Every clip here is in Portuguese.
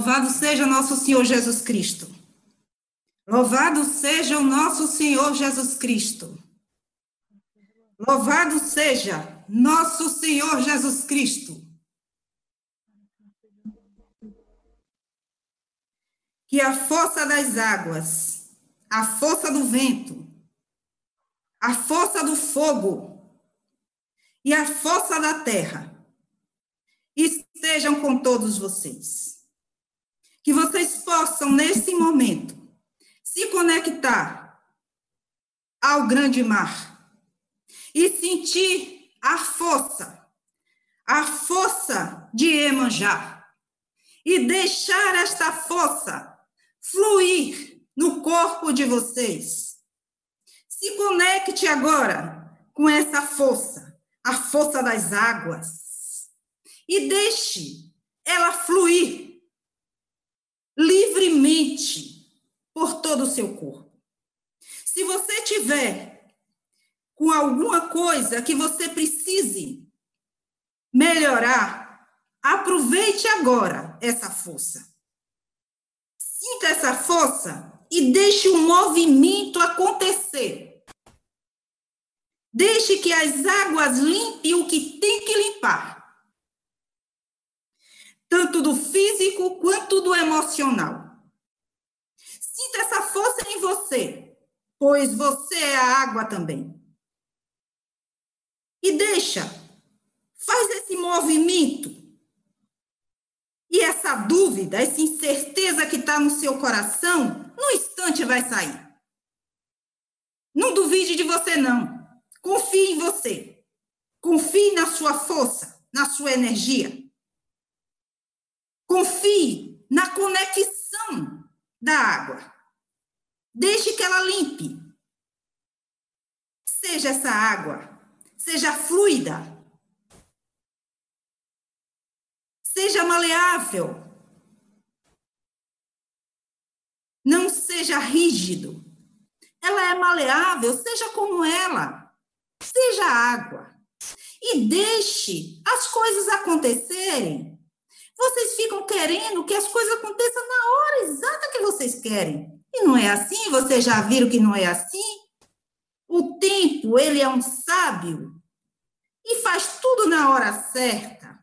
Louvado seja nosso Senhor Jesus Cristo. Louvado seja o nosso Senhor Jesus Cristo. Louvado seja nosso Senhor Jesus Cristo. Que a força das águas, a força do vento, a força do fogo e a força da terra estejam com todos vocês. Que vocês possam, nesse momento, se conectar ao grande mar e sentir a força, a força de Emanjá, e deixar esta força fluir no corpo de vocês. Se conecte agora com essa força, a força das águas, e deixe ela fluir livremente por todo o seu corpo. Se você tiver com alguma coisa que você precise melhorar, aproveite agora essa força. Sinta essa força e deixe o movimento acontecer. Deixe que as águas limpem o que tem que limpar. Tanto do físico quanto do emocional. Sinta essa força em você, pois você é a água também e deixa, faz esse movimento. E essa dúvida, essa incerteza que está no seu coração, no instante vai sair. Não duvide de você, não. Confie em você. Confie na sua força, na sua energia. Confie na conexão da água. Deixe que ela limpe. Seja essa água seja fluida, seja maleável, não seja rígido. Ela é maleável, seja como ela, seja água. E deixe as coisas acontecerem. Vocês ficam querendo que as coisas aconteçam na hora exata que vocês querem. E não é assim, vocês já viram que não é assim? O tempo, ele é um sábio e faz tudo na hora certa.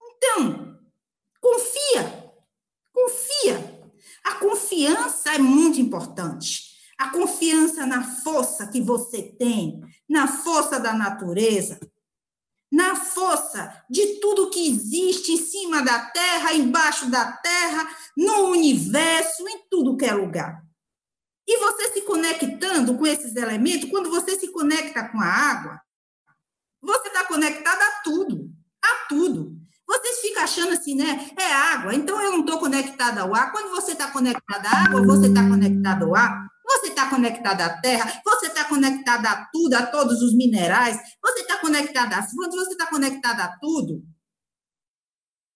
Então, confia. Confia. A confiança é muito importante. A confiança na força que você tem, na força da natureza, na força de tudo que existe em cima da terra, embaixo da terra, no universo, em tudo que é lugar. E você se conectando com esses elementos, quando você se conecta com a água, você está conectado a tudo, a tudo. Vocês ficam achando assim, né? É água, então eu não estou conectada ao ar. Quando você está conectada à água, você está conectado ao ar, você está conectada à terra, você está conectada a tudo, a todos os minerais, você está conectada às frutas, você está conectada a tudo.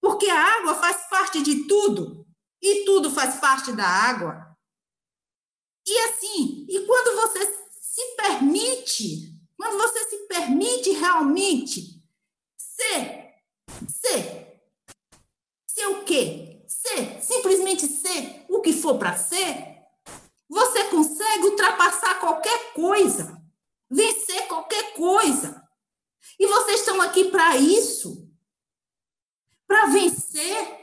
Porque a água faz parte de tudo, e tudo faz parte da água. E assim, e quando você se permite, quando você se permite realmente ser, ser, ser o quê? Ser, simplesmente ser o que for para ser, você consegue ultrapassar qualquer coisa, vencer qualquer coisa. E vocês estão aqui para isso, para vencer,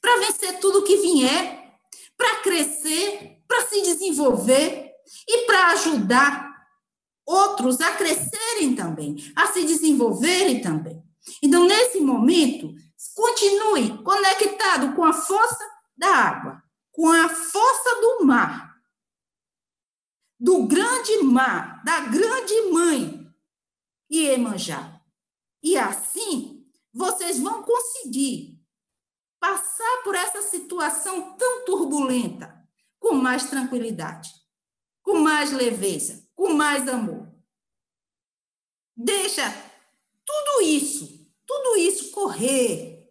para vencer tudo que vier, para crescer, para se desenvolver? E para ajudar outros a crescerem também, a se desenvolverem também. Então, nesse momento, continue conectado com a força da água, com a força do mar, do grande mar, da grande mãe Iemanjá. E assim, vocês vão conseguir passar por essa situação tão turbulenta com mais tranquilidade, com mais leveza, com mais amor. Deixa tudo isso, tudo isso correr,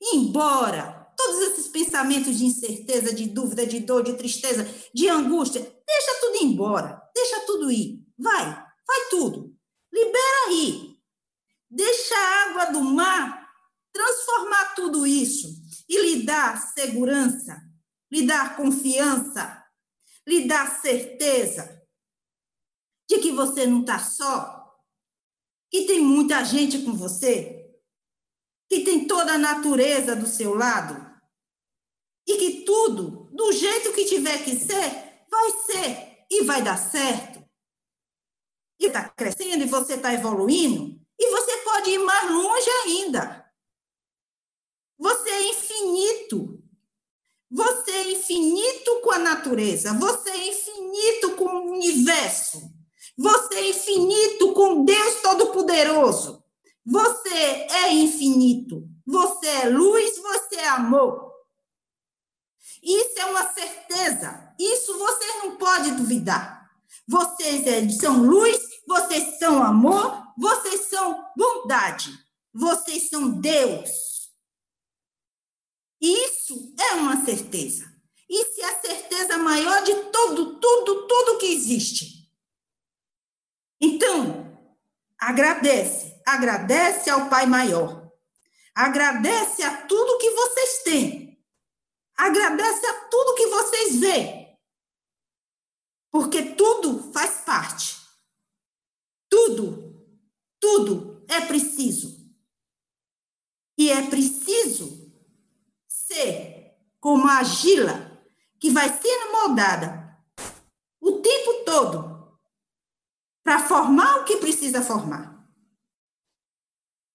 embora. Todos esses pensamentos de incerteza, de dúvida, de dor, de tristeza, de angústia, deixa tudo embora, deixa tudo ir. Vai, vai tudo. Libera aí. Deixa a água do mar transformar tudo isso e lhe dá segurança, lhe dá confiança, lhe dá certeza de que você não está só, que tem muita gente com você, que tem toda a natureza do seu lado e que tudo, do jeito que tiver que ser, vai ser e vai dar certo. E está crescendo e você está evoluindo e você pode ir mais longe ainda. Você é infinito. Você é infinito com a natureza. Você é infinito com o universo. Você é infinito com Deus Todo-Poderoso. Você é infinito. Você é luz, você é amor. Isso é uma certeza. Isso você não pode duvidar. Vocês é, são luz, vocês são amor, vocês são bondade. Vocês são Deus. Isso é uma certeza. Isso é a certeza maior de tudo, tudo, tudo que existe. Então, agradece, agradece ao Pai maior. Agradece a tudo que vocês têm. Agradece a tudo que vocês veem. Porque tudo faz parte. Tudo, tudo é preciso. E é preciso ser como a argila que vai sendo moldada o tempo todo para formar o que precisa formar.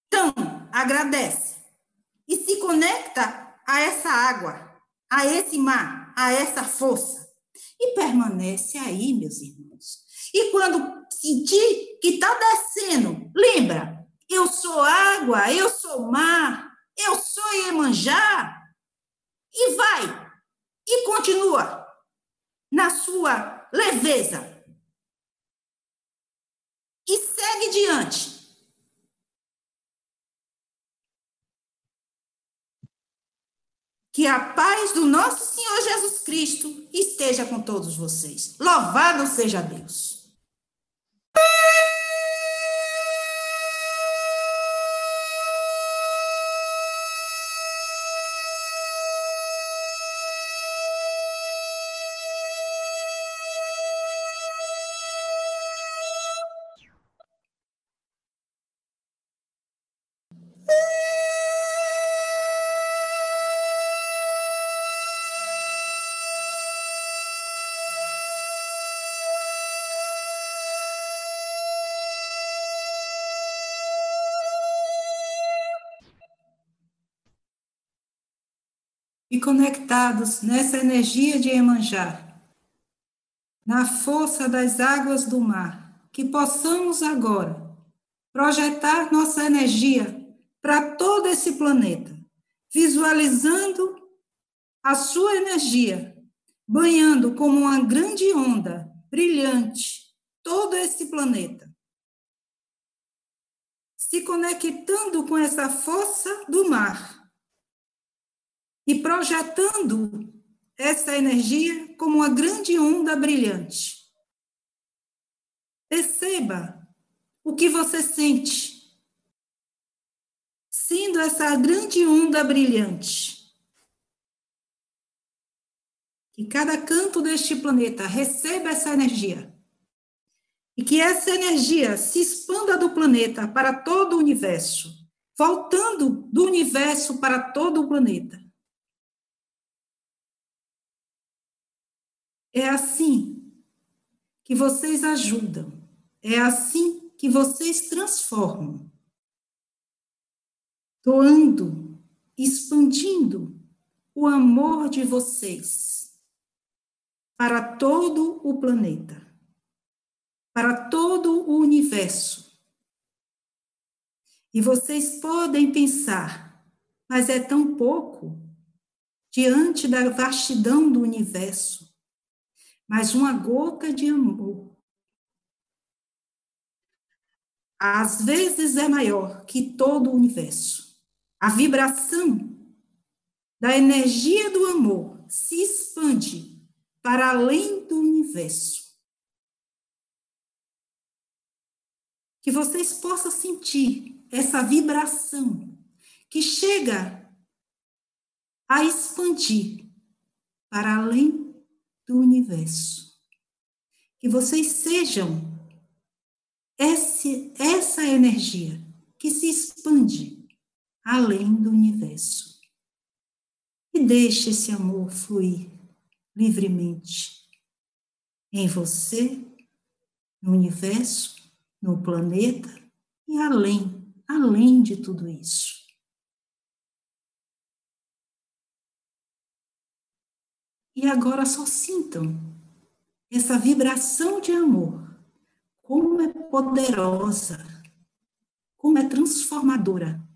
Então, agradece e se conecta a essa água, a esse mar, a essa força e permanece aí, meus irmãos. E quando sentir que está descendo, lembra, eu sou água, eu sou mar, eu sou Iemanjá, e vai, e continua na sua leveza. E segue diante. Que a paz do nosso Senhor Jesus Cristo esteja com todos vocês. Louvado seja Deus. E conectados nessa energia de Emanjá, na força das águas do mar, que possamos agora projetar nossa energia para todo esse planeta, visualizando a sua energia banhando como uma grande onda brilhante todo esse planeta. Se conectando com essa força do mar e projetando essa energia como uma grande onda brilhante. Perceba o que você sente, sendo essa grande onda brilhante. Que cada canto deste planeta receba essa energia. E que essa energia se expanda do planeta para todo o universo, voltando do universo para todo o planeta. É assim que vocês ajudam, é assim que vocês transformam, doando, expandindo o amor de vocês para todo o planeta, para todo o universo. E vocês podem pensar, mas é tão pouco diante da vastidão do universo mas uma gota de amor. Às vezes é maior que todo o universo. A vibração da energia do amor se expande para além do universo. Que vocês possam sentir essa vibração que chega a expandir para além do universo. Que vocês sejam esse, essa energia que se expande além do universo. E deixe esse amor fluir livremente em você, no universo, no planeta e além, além de tudo isso. E agora só sintam essa vibração de amor, como é poderosa, como é transformadora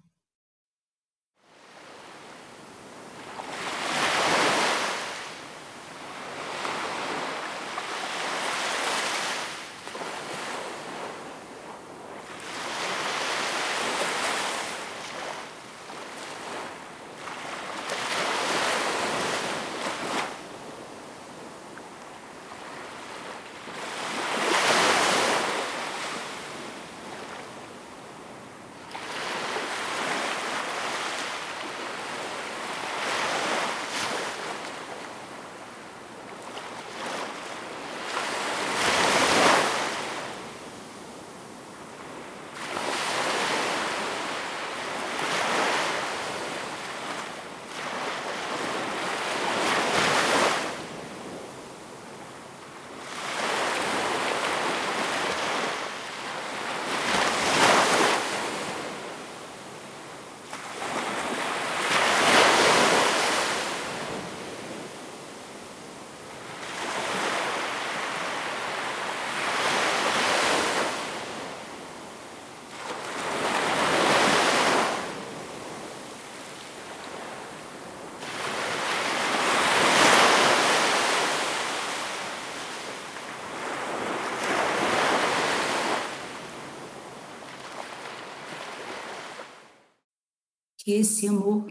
que esse amor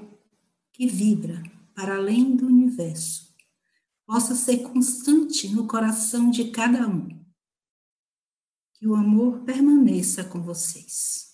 que vibra para além do universo possa ser constante no coração de cada um. Que o amor permaneça com vocês.